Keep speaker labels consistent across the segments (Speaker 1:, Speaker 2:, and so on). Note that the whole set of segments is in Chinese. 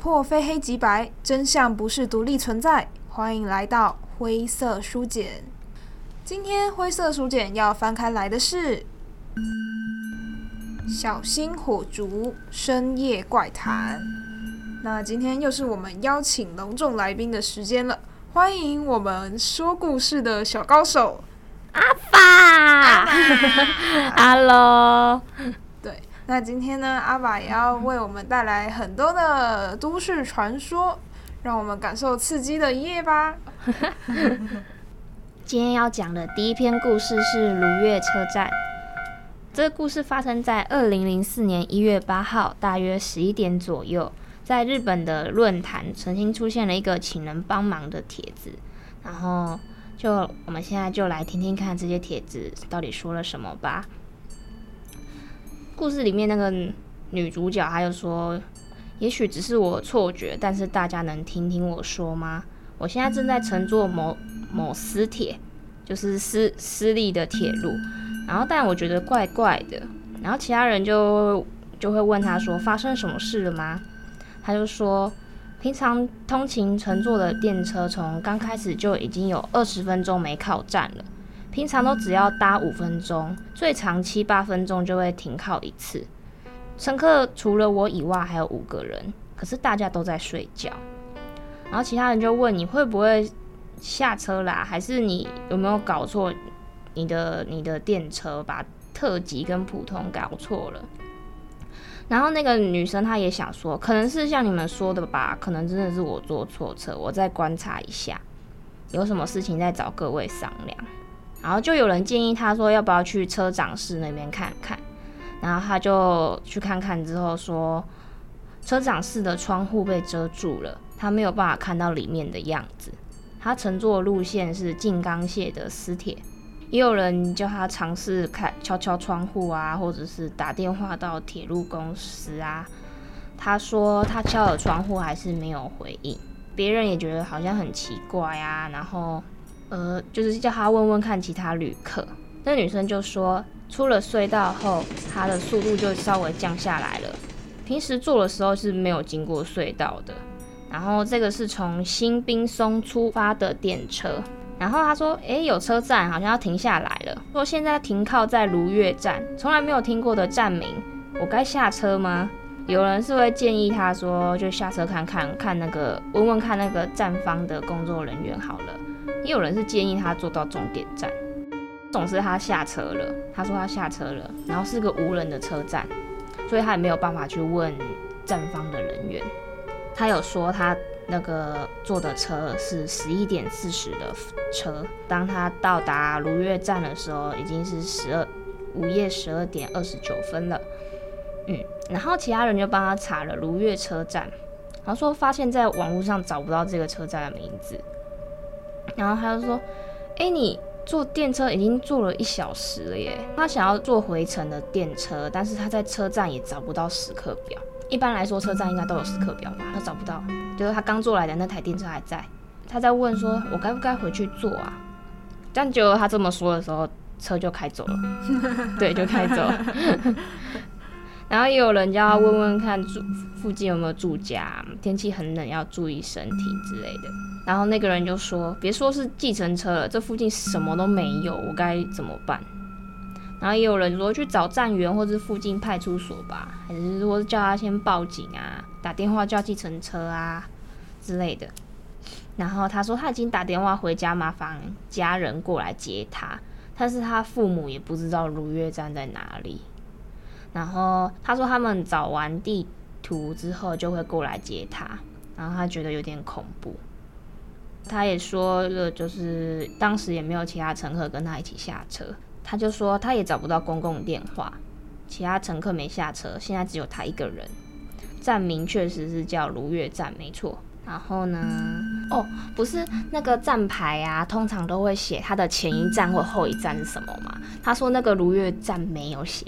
Speaker 1: 破非黑即白，真相不是独立存在。欢迎来到灰色书简。今天灰色书简要翻开来的是《小心火烛深夜怪谈》。那今天又是我们邀请隆重来宾的时间了，欢迎我们说故事的小高手
Speaker 2: 阿法。Hello。
Speaker 1: 那今天呢，阿爸也要为我们带来很多的都市传说，让我们感受刺激的夜吧。
Speaker 2: 今天要讲的第一篇故事是如月车站。这个故事发生在二零零四年一月八号，大约十一点左右，在日本的论坛曾经出现了一个请人帮忙的帖子。然后，就我们现在就来听听看这些帖子到底说了什么吧。故事里面那个女主角，她就说：“也许只是我错觉，但是大家能听听我说吗？我现在正在乘坐某某私铁，就是私私立的铁路。然后，但我觉得怪怪的。然后其他人就就会问她说：发生什么事了吗？她就说：平常通勤乘坐的电车，从刚开始就已经有二十分钟没靠站了。”平常都只要搭五分钟，最长七八分钟就会停靠一次。乘客除了我以外还有五个人，可是大家都在睡觉。然后其他人就问，你会不会下车啦？还是你有没有搞错你的你的电车，把特急跟普通搞错了？然后那个女生她也想说，可能是像你们说的吧，可能真的是我坐错车，我再观察一下，有什么事情再找各位商量。然后就有人建议他说，要不要去车长室那边看看？然后他就去看看之后说，车长室的窗户被遮住了，他没有办法看到里面的样子。他乘坐路线是静冈线的私铁，也有人叫他尝试开敲敲窗户啊，或者是打电话到铁路公司啊。他说他敲了窗户还是没有回应，别人也觉得好像很奇怪啊，然后。呃，就是叫他问问看其他旅客。那女生就说，出了隧道后，她的速度就稍微降下来了。平时坐的时候是没有经过隧道的。然后这个是从新滨松出发的电车。然后他说，诶，有车站，好像要停下来了。说现在停靠在如月站，从来没有听过的站名，我该下车吗？有人是会建议他说，就下车看看，看那个问问看那个站方的工作人员好了。也有人是建议他坐到终点站，总之他下车了。他说他下车了，然后是个无人的车站，所以他也没有办法去问站方的人员。他有说他那个坐的车是十一点四十的车，当他到达如月站的时候，已经是十二午夜十二点二十九分了。嗯，然后其他人就帮他查了如月车站，然后说发现在网络上找不到这个车站的名字。然后他就说：“哎，你坐电车已经坐了一小时了耶。他想要坐回程的电车，但是他在车站也找不到时刻表。一般来说，车站应该都有时刻表吧？他找不到，就是他刚坐来的那台电车还在。他在问说：我该不该回去坐啊？但结果他这么说的时候，车就开走了。对，就开走了。然后也有人叫他问问看住附近有没有住家，天气很冷，要注意身体之类的。”然后那个人就说：“别说是计程车了，这附近什么都没有，我该怎么办？”然后也有人说去找站员或者附近派出所吧，还是说叫他先报警啊，打电话叫计程车啊之类的。然后他说他已经打电话回家，麻烦家人过来接他，但是他父母也不知道如月站在哪里。然后他说他们找完地图之后就会过来接他，然后他觉得有点恐怖。他也说了，就是当时也没有其他乘客跟他一起下车。他就说他也找不到公共电话，其他乘客没下车，现在只有他一个人。站名确实是叫如月站，没错。然后呢，哦，不是那个站牌啊，通常都会写他的前一站或后一站是什么嘛？他说那个如月站没有写，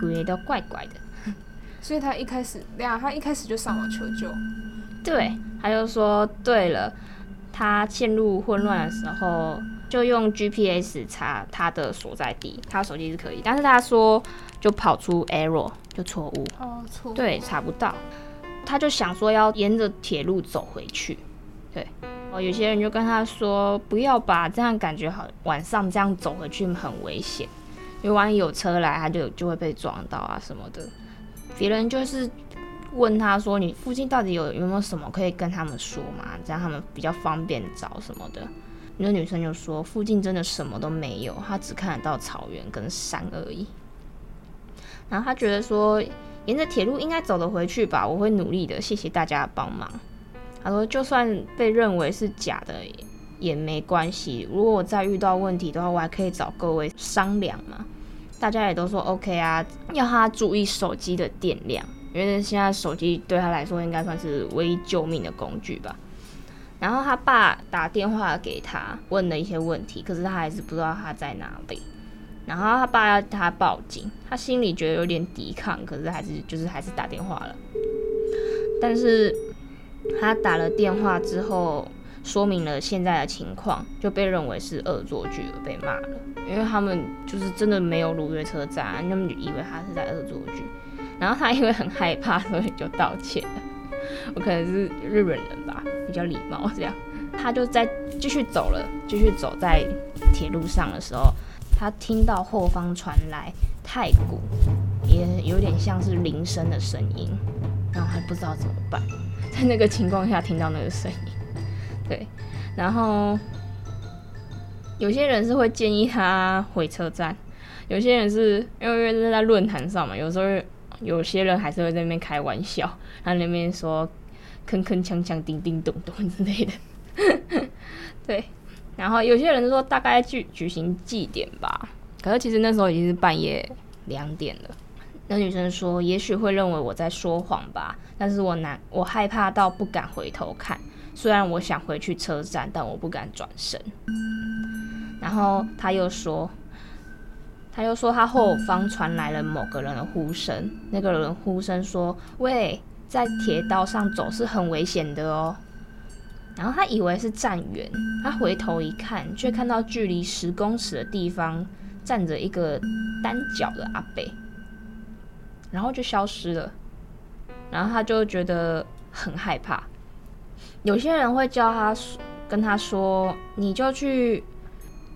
Speaker 2: 觉得都怪怪的。
Speaker 1: 所以他一开始，对啊，他一开始就上网求救。
Speaker 2: 对，他就说对了，他陷入混乱的时候，就用 GPS 查他的所在地，他手机是可以，但是他说就跑出 error，就错误，
Speaker 1: 哦，错误，
Speaker 2: 对，查不到。他就想说要沿着铁路走回去，对，哦，有些人就跟他说不要吧，这样感觉好，晚上这样走回去很危险，因为万一有车来，他就就会被撞到啊什么的。别人就是问他说，你附近到底有有没有什么可以跟他们说嘛，这样他们比较方便找什么的。那女生就说附近真的什么都没有，她只看得到草原跟山而已。然后她觉得说。沿着铁路应该走得回去吧，我会努力的，谢谢大家的帮忙。他说，就算被认为是假的也没关系，如果我再遇到问题的话，我还可以找各位商量嘛。大家也都说 OK 啊，要他注意手机的电量，因为现在手机对他来说应该算是唯一救命的工具吧。然后他爸打电话给他，问了一些问题，可是他还是不知道他在哪里。然后他爸要他报警，他心里觉得有点抵抗，可是还是就是还是打电话了。但是他打了电话之后，说明了现在的情况，就被认为是恶作剧而被骂了。因为他们就是真的没有如月车站，他们就以为他是在恶作剧。然后他因为很害怕，所以就道歉了。我可能是日本人吧，比较礼貌这样。他就在继续走了，继续走在铁路上的时候。他听到后方传来太鼓，也有点像是铃声的声音，然后还不知道怎么办。在那个情况下听到那个声音，对，然后有些人是会建议他回车站，有些人是因为因为是在论坛上嘛，有时候有些人还是会在那边开玩笑，他那边说铿铿锵锵、叮叮咚咚之类的，对。然后有些人说大概举举行祭典吧，可是其实那时候已经是半夜两点了。那女生说，也许会认为我在说谎吧，但是我难，我害怕到不敢回头看。虽然我想回去车站，但我不敢转身。然后他又说，他又说他后方传来了某个人的呼声，那个人呼声说：“喂，在铁道上走是很危险的哦。”然后他以为是站员，他回头一看，却看到距离十公尺的地方站着一个单脚的阿伯，然后就消失了。然后他就觉得很害怕。有些人会叫他跟他说：“你就去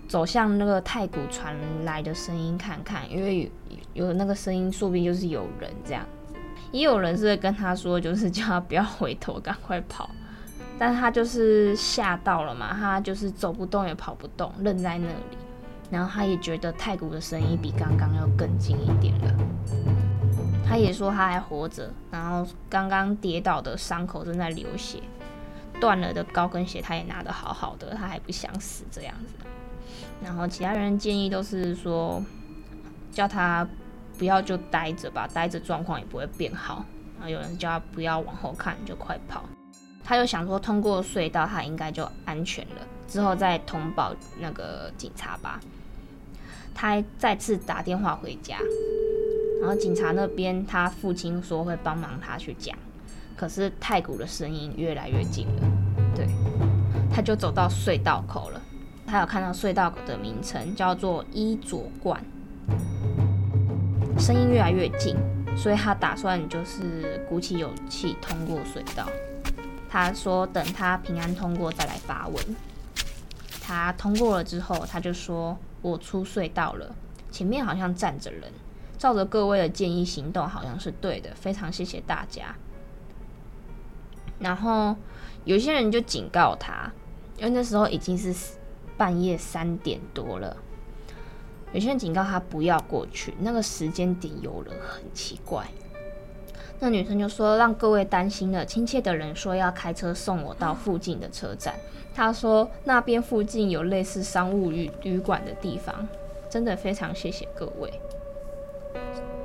Speaker 2: 走向那个太古传来的声音看看，因为有，有那个声音，说不定就是有人这样子。”也有人是跟他说，就是叫他不要回头，赶快跑。但他就是吓到了嘛，他就是走不动也跑不动，愣在那里。然后他也觉得太古的声音比刚刚要更近一点了。他也说他还活着，然后刚刚跌倒的伤口正在流血，断了的高跟鞋他也拿得好好的，他还不想死这样子。然后其他人建议都是说，叫他不要就待着吧，待着状况也不会变好。然后有人叫他不要往后看，就快跑。他就想说，通过隧道，他应该就安全了。之后再通报那个警察吧。他还再次打电话回家，然后警察那边，他父亲说会帮忙他去讲。可是太鼓的声音越来越近了，对，他就走到隧道口了。他有看到隧道口的名称叫做伊佐冠，声音越来越近，所以他打算就是鼓起勇气通过隧道。他说：“等他平安通过再来发问。”他通过了之后，他就说：“我出隧道了，前面好像站着人，照着各位的建议行动，好像是对的，非常谢谢大家。”然后有些人就警告他，因为那时候已经是半夜三点多了。有些人警告他不要过去，那个时间点有人很奇怪。那女生就说：“让各位担心了。”亲切的人说要开车送我到附近的车站。他说那边附近有类似商务旅旅馆的地方，真的非常谢谢各位。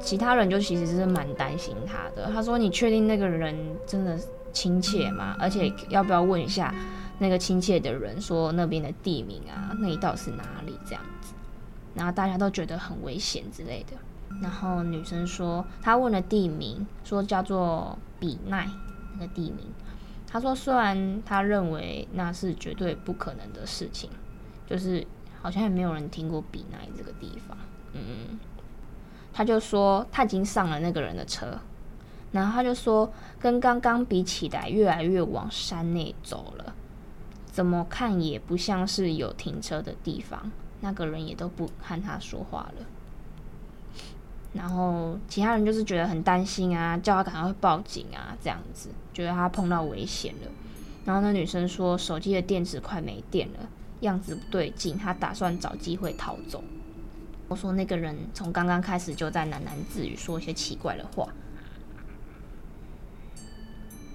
Speaker 2: 其他人就其实是蛮担心他的。他说：“你确定那个人真的亲切嘛？而且要不要问一下那个亲切的人说那边的地名啊？那一道是哪里？这样子。”然后大家都觉得很危险之类的。然后女生说，她问了地名，说叫做比奈那个地名。她说，虽然她认为那是绝对不可能的事情，就是好像也没有人听过比奈这个地方。嗯，她就说她已经上了那个人的车，然后他就说，跟刚刚比起来，越来越往山内走了，怎么看也不像是有停车的地方。那个人也都不和他说话了。然后其他人就是觉得很担心啊，叫他赶快报警啊，这样子觉得他碰到危险了。然后那女生说，手机的电池快没电了，样子不对劲，她打算找机会逃走。我说那个人从刚刚开始就在喃喃自语，说一些奇怪的话。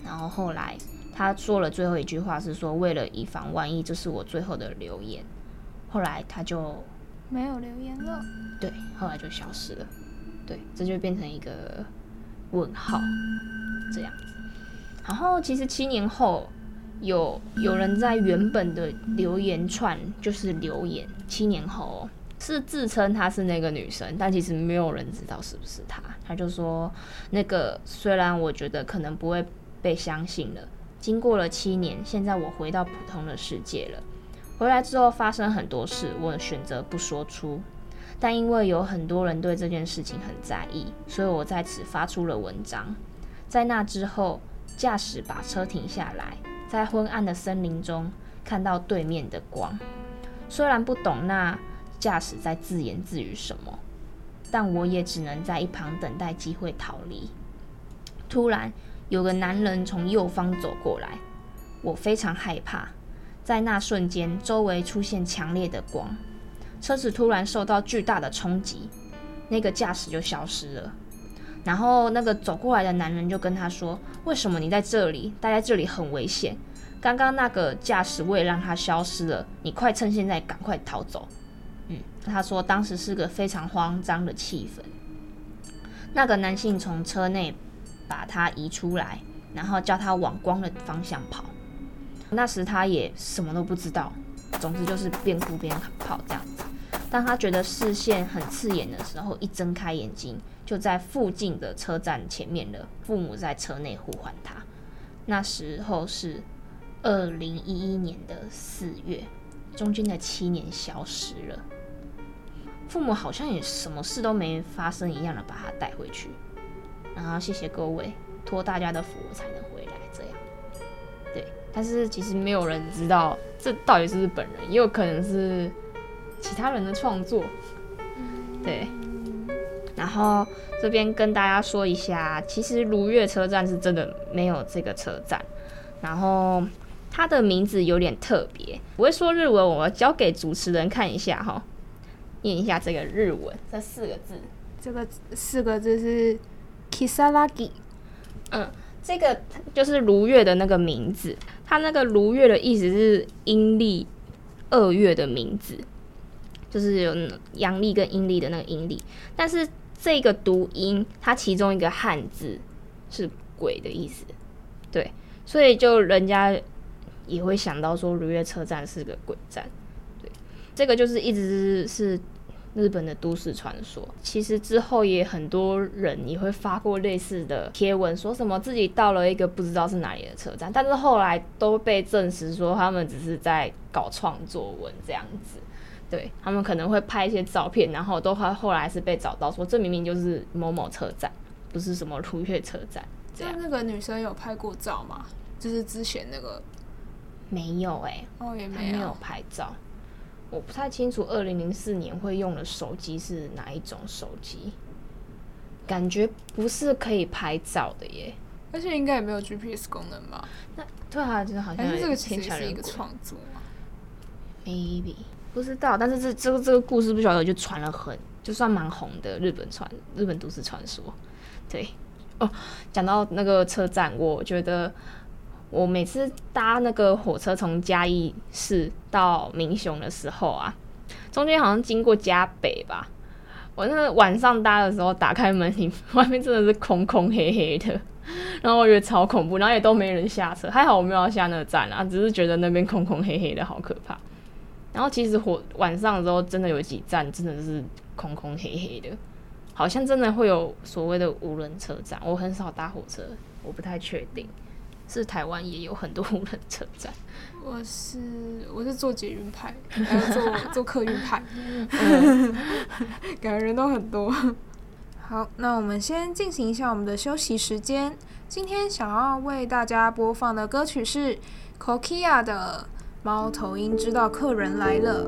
Speaker 2: 然后后来他说了最后一句话是说，为了以防万一，这是我最后的留言。后来他就
Speaker 1: 没有留言了。
Speaker 2: 对，后来就消失了。对，这就变成一个问号，这样子。然后其实七年后，有有人在原本的留言串就是留言，七年后是自称她是那个女生，但其实没有人知道是不是她。他就说，那个虽然我觉得可能不会被相信了，经过了七年，现在我回到普通的世界了。回来之后发生很多事，我选择不说出。但因为有很多人对这件事情很在意，所以我在此发出了文章。在那之后，驾驶把车停下来，在昏暗的森林中看到对面的光。虽然不懂那驾驶在自言自语什么，但我也只能在一旁等待机会逃离。突然，有个男人从右方走过来，我非常害怕。在那瞬间，周围出现强烈的光。车子突然受到巨大的冲击，那个驾驶就消失了。然后那个走过来的男人就跟他说：“为什么你在这里？待在这里很危险。刚刚那个驾驶为了让他消失了，你快趁现在赶快逃走。”嗯，他说当时是个非常慌张的气氛。那个男性从车内把他移出来，然后叫他往光的方向跑。那时他也什么都不知道，总之就是边哭边跑这样子。当他觉得视线很刺眼的时候，一睁开眼睛，就在附近的车站前面了。父母在车内呼唤他。那时候是二零一一年的四月，中间的七年消失了。父母好像也什么事都没发生一样的把他带回去。然后谢谢各位，托大家的福我才能回来。这样，对。但是其实没有人知道这到底是不是本人，也有可能是。其他人的创作，对，然后这边跟大家说一下，其实如月车站是真的没有这个车站，然后它的名字有点特别，不会说日文，我要交给主持人看一下哈，念一下这个日文，这四个字，
Speaker 1: 这个四个字是 Kisaragi，
Speaker 2: 嗯，这个就是如月的那个名字，它那个如月的意思是阴历二月的名字。就是有阳历跟阴历的那个阴历，但是这个读音，它其中一个汉字是“鬼”的意思，对，所以就人家也会想到说，如月车站是个鬼站，对，这个就是一直是日本的都市传说。其实之后也很多人也会发过类似的贴文，说什么自己到了一个不知道是哪里的车站，但是后来都被证实说他们只是在搞创作文这样子。对，他们可能会拍一些照片，然后都后后来是被找到说，这明明就是某某车站，不是什么如月车站。这样，
Speaker 1: 那个女生有拍过照吗？就是之前那个
Speaker 2: 没有哎、欸，
Speaker 1: 哦也没有
Speaker 2: 拍照。我不太清楚，二零零四年会用的手机是哪一种手机？感觉不是可以拍照的耶，
Speaker 1: 而且应该也没有 GPS 功能吧？
Speaker 2: 那对啊，就是好像是
Speaker 1: 这个其实是一个创作
Speaker 2: ，maybe。不知道，但是这这个这个故事不晓得就传了很，就算蛮红的日本传日本都市传说，对哦。讲到那个车站，我觉得我每次搭那个火车从嘉义市到民雄的时候啊，中间好像经过嘉北吧。我那个晚上搭的时候，打开门，里外面真的是空空黑黑的，然后我觉得超恐怖，然后也都没人下车。还好我没有下那个站啊，只是觉得那边空空黑黑的，好可怕。然后其实火晚上的时候，真的有几站真的是空空黑黑的，好像真的会有所谓的无人车站。我很少搭火车，我不太确定，是台湾也有很多无人车站。
Speaker 1: 我是我是做捷运派，还有做做客运派，嗯、感觉人都很多。好，那我们先进行一下我们的休息时间。今天想要为大家播放的歌曲是 Kokia 的《猫头鹰知道客人来了》。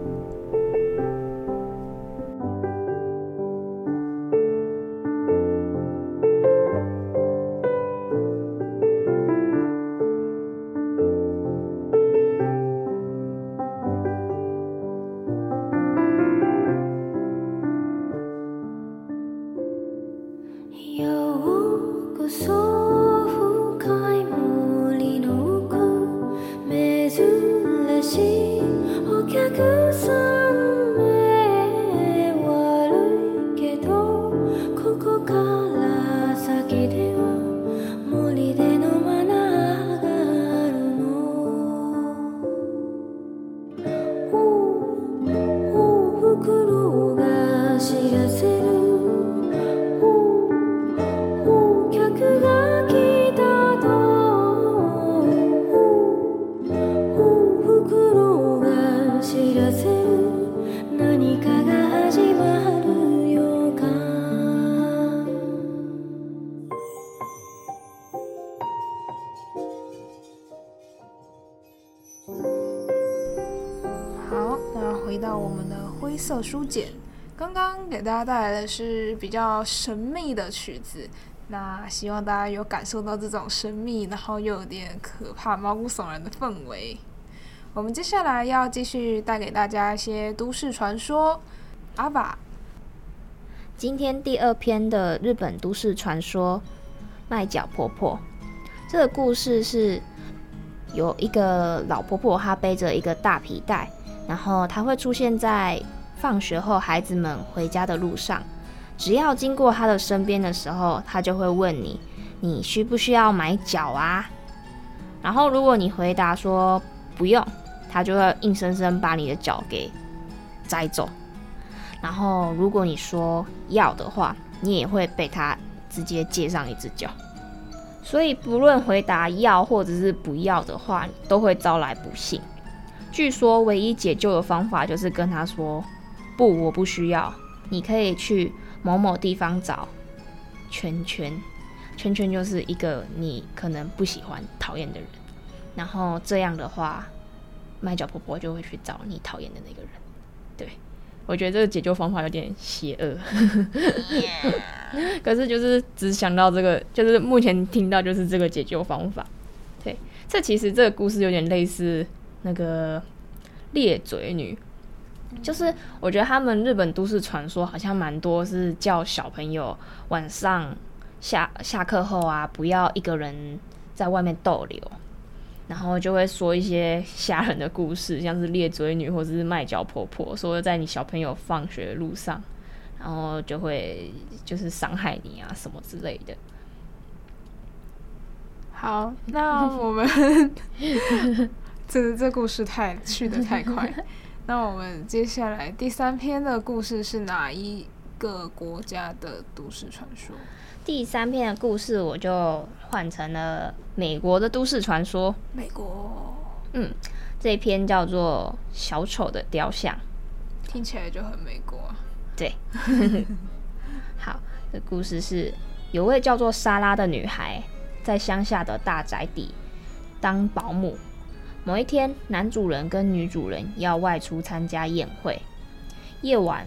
Speaker 1: 书简，刚刚给大家带来的是比较神秘的曲子，那希望大家有感受到这种神秘，然后又有点可怕、毛骨悚然的氛围。我们接下来要继续带给大家一些都市传说。阿爸，
Speaker 2: 今天第二篇的日本都市传说——卖脚婆婆。这个故事是有一个老婆婆，她背着一个大皮带，然后她会出现在。放学后，孩子们回家的路上，只要经过他的身边的时候，他就会问你：“你需不需要买脚啊？”然后，如果你回答说不用，他就会硬生生把你的脚给摘走。然后，如果你说要的话，你也会被他直接借上一只脚。所以，不论回答要或者是不要的话，都会招来不幸。据说，唯一解救的方法就是跟他说。不，我不需要。你可以去某某地方找圈圈，圈圈就是一个你可能不喜欢、讨厌的人。然后这样的话，麦角婆婆就会去找你讨厌的那个人。对，我觉得这个解救方法有点邪恶，可是就是只想到这个，就是目前听到就是这个解救方法。对，这其实这个故事有点类似那个裂嘴女。就是我觉得他们日本都市传说好像蛮多，是叫小朋友晚上下下课后啊，不要一个人在外面逗留，然后就会说一些吓人的故事，像是裂嘴女或者是卖脚婆婆，说在你小朋友放学的路上，然后就会就是伤害你啊什么之类的。
Speaker 1: 好，那我们 这这故事太去的太快。那我们接下来第三篇的故事是哪一个国家的都市传说？
Speaker 2: 第三篇的故事我就换成了美国的都市传说。
Speaker 1: 美国，
Speaker 2: 嗯，这篇叫做《小丑的雕像》，
Speaker 1: 听起来就很美国。
Speaker 2: 对，好，这故事是有位叫做莎拉的女孩，在乡下的大宅邸当保姆。某一天，男主人跟女主人要外出参加宴会。夜晚，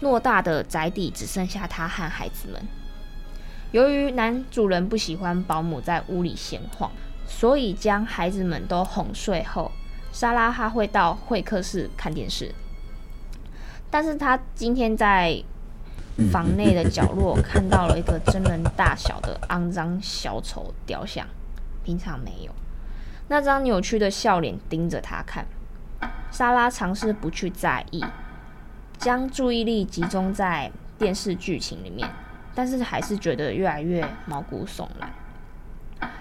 Speaker 2: 偌大的宅邸只剩下他和孩子们。由于男主人不喜欢保姆在屋里闲晃，所以将孩子们都哄睡后，莎拉哈会到会客室看电视。但是他今天在房内的角落看到了一个真人大小的肮脏小丑雕像，平常没有。那张扭曲的笑脸盯着他看，莎拉尝试不去在意，将注意力集中在电视剧情里面，但是还是觉得越来越毛骨悚然。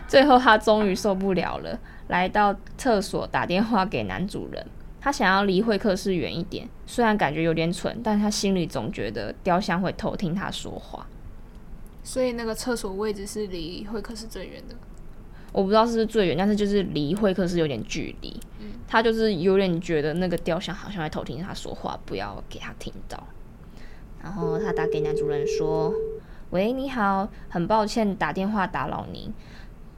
Speaker 2: 最后，他终于受不了了，来到厕所打电话给男主人。他想要离会客室远一点，虽然感觉有点蠢，但他心里总觉得雕像会偷听他说话。
Speaker 1: 所以，那个厕所位置是离会客室最远的。
Speaker 2: 我不知道是不是最远，但是就是离会客室有点距离。嗯，他就是有点觉得那个雕像好像在偷听他说话，不要给他听到。然后他打给男主人说：“喂，你好，很抱歉打电话打扰您，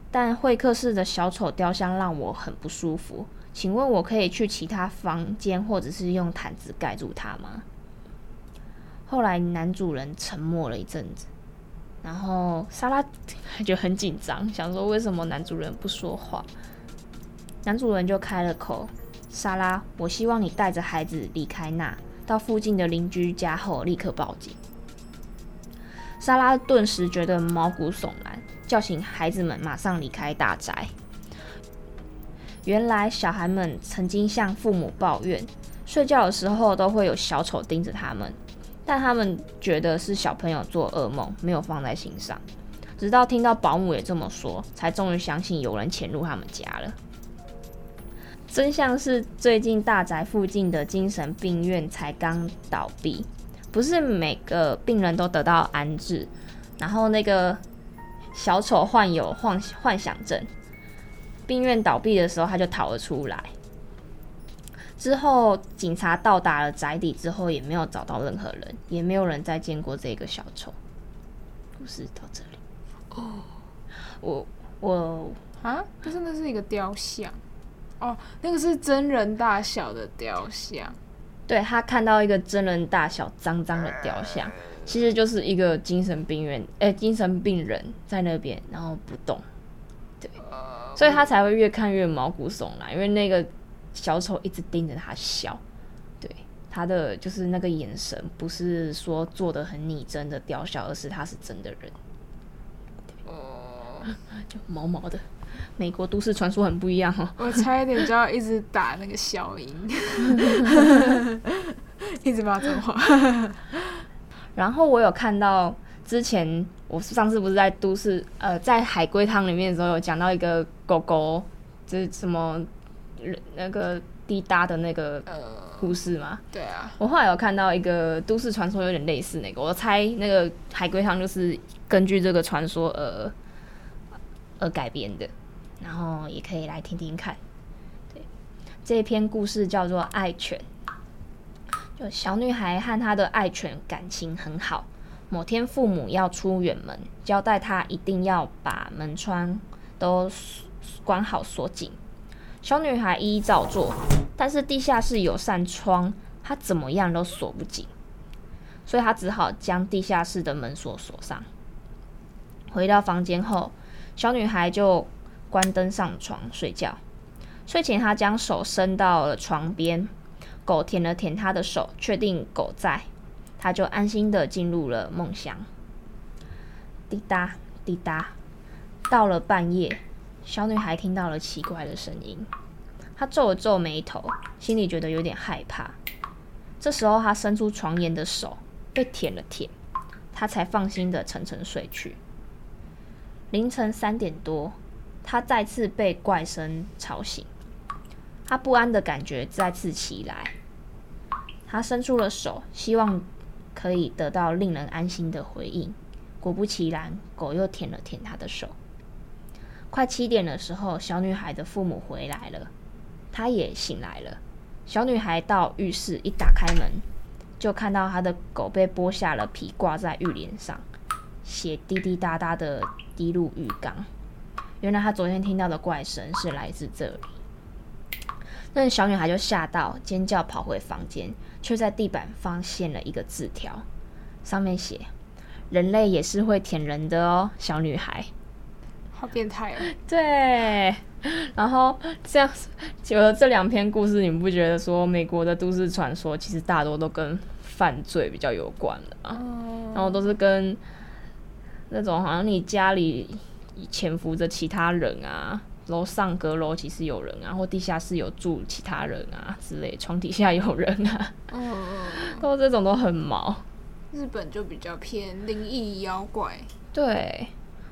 Speaker 2: 但会客室的小丑雕像让我很不舒服，请问我可以去其他房间，或者是用毯子盖住它吗？后来男主人沉默了一阵子，然后莎拉就很紧张，想说为什么男主人不说话？男主人就开了口：“莎拉，我希望你带着孩子离开那，到附近的邻居家后立刻报警。”莎拉顿时觉得毛骨悚然，叫醒孩子们马上离开大宅。原来小孩们曾经向父母抱怨，睡觉的时候都会有小丑盯着他们，但他们觉得是小朋友做噩梦，没有放在心上。直到听到保姆也这么说，才终于相信有人潜入他们家了。真相是，最近大宅附近的精神病院才刚倒闭，不是每个病人都得到安置。然后那个小丑患有幻幻想症，病院倒闭的时候他就逃了出来。之后警察到达了宅邸之后，也没有找到任何人，也没有人再见过这个小丑。故事到这里。哦，我我
Speaker 1: 啊，这真的是一个雕像。哦，那个是真人大小的雕像，
Speaker 2: 对，他看到一个真人大小脏脏的雕像，其实就是一个精神病院，哎、欸，精神病人在那边，然后不动，对，所以他才会越看越毛骨悚然，因为那个小丑一直盯着他笑，对，他的就是那个眼神，不是说做的很拟真的雕像，而是他是真的人，哦，就毛毛的。美国都市传说很不一样哦，
Speaker 1: 我差一点就要一直打那个消音，一直骂脏话。
Speaker 2: 然后我有看到之前，我上次不是在都市呃，在海龟汤里面的时候有讲到一个狗狗，就是什么那个滴答的那个故事吗？
Speaker 1: 对啊。
Speaker 2: 我后来有看到一个都市传说，有点类似那个，我猜那个海龟汤就是根据这个传说而而改编的。然后也可以来听听看，对，这篇故事叫做《爱犬》。就小女孩和她的爱犬感情很好。某天父母要出远门，交代她一定要把门窗都关好锁紧。小女孩一一照做，但是地下室有扇窗，她怎么样都锁不紧，所以她只好将地下室的门锁锁上。回到房间后，小女孩就。关灯上床睡觉。睡前，她将手伸到了床边，狗舔了舔她的手，确定狗在，她就安心的进入了梦乡。滴答滴答，到了半夜，小女孩听到了奇怪的声音，她皱了皱眉头，心里觉得有点害怕。这时候，她伸出床沿的手被舔了舔，她才放心的沉沉睡去。凌晨三点多。她再次被怪声吵醒，她不安的感觉再次起来。她伸出了手，希望可以得到令人安心的回应。果不其然，狗又舔了舔她的手。快七点的时候，小女孩的父母回来了，她也醒来了。小女孩到浴室一打开门，就看到她的狗被剥下了皮，挂在浴帘上，血滴滴答答的滴入浴缸。原来她昨天听到的怪声是来自这里，那小女孩就吓到尖叫，跑回房间，却在地板发现了一个字条，上面写：“人类也是会舔人的哦，小女孩。”
Speaker 1: 好变态哦！
Speaker 2: 对，然后这样，有了这两篇故事，你们不觉得说美国的都市传说其实大多都跟犯罪比较有关的啊？然后都是跟那种好像你家里。潜伏着其他人啊，楼上阁楼其实有人啊，或地下室有住其他人啊之类，床底下有人啊，嗯，都这种都很毛。
Speaker 1: 日本就比较偏灵异妖怪，
Speaker 2: 对，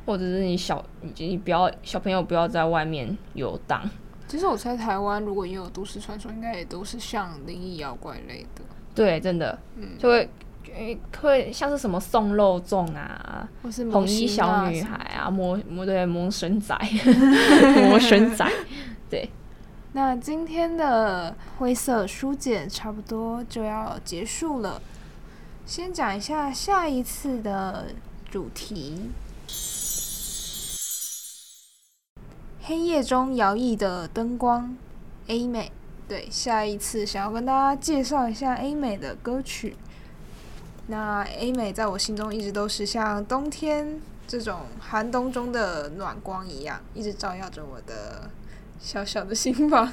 Speaker 2: 或者是你小你你不要小朋友不要在外面游荡。
Speaker 1: 其实我猜台湾如果也有都市传说，应该也都是像灵异妖怪类的。
Speaker 2: 对，真的，嗯，就会。会像是什么送肉粽啊，或是红衣小女孩啊，魔魔对魔神仔，魔神仔，对。
Speaker 1: 那今天的灰色书简差不多就要结束了，先讲一下下一次的主题：黑夜中摇曳的灯光。A 美，对，下一次想要跟大家介绍一下 A 美的歌曲。那 A 美在我心中一直都是像冬天这种寒冬中的暖光一样，一直照耀着我的小小的心房。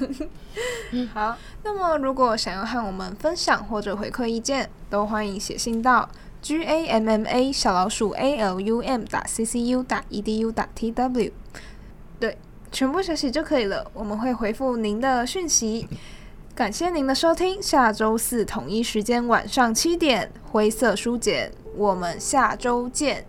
Speaker 1: 好，那么如果想要和我们分享或者回馈意见，都欢迎写信到 g a m m a 小老鼠 a l u m 打 c c u 打 e d u 打 t w。对，全部消息就可以了，我们会回复您的讯息。感谢您的收听，下周四统一时间晚上七点，灰色书简，我们下周见。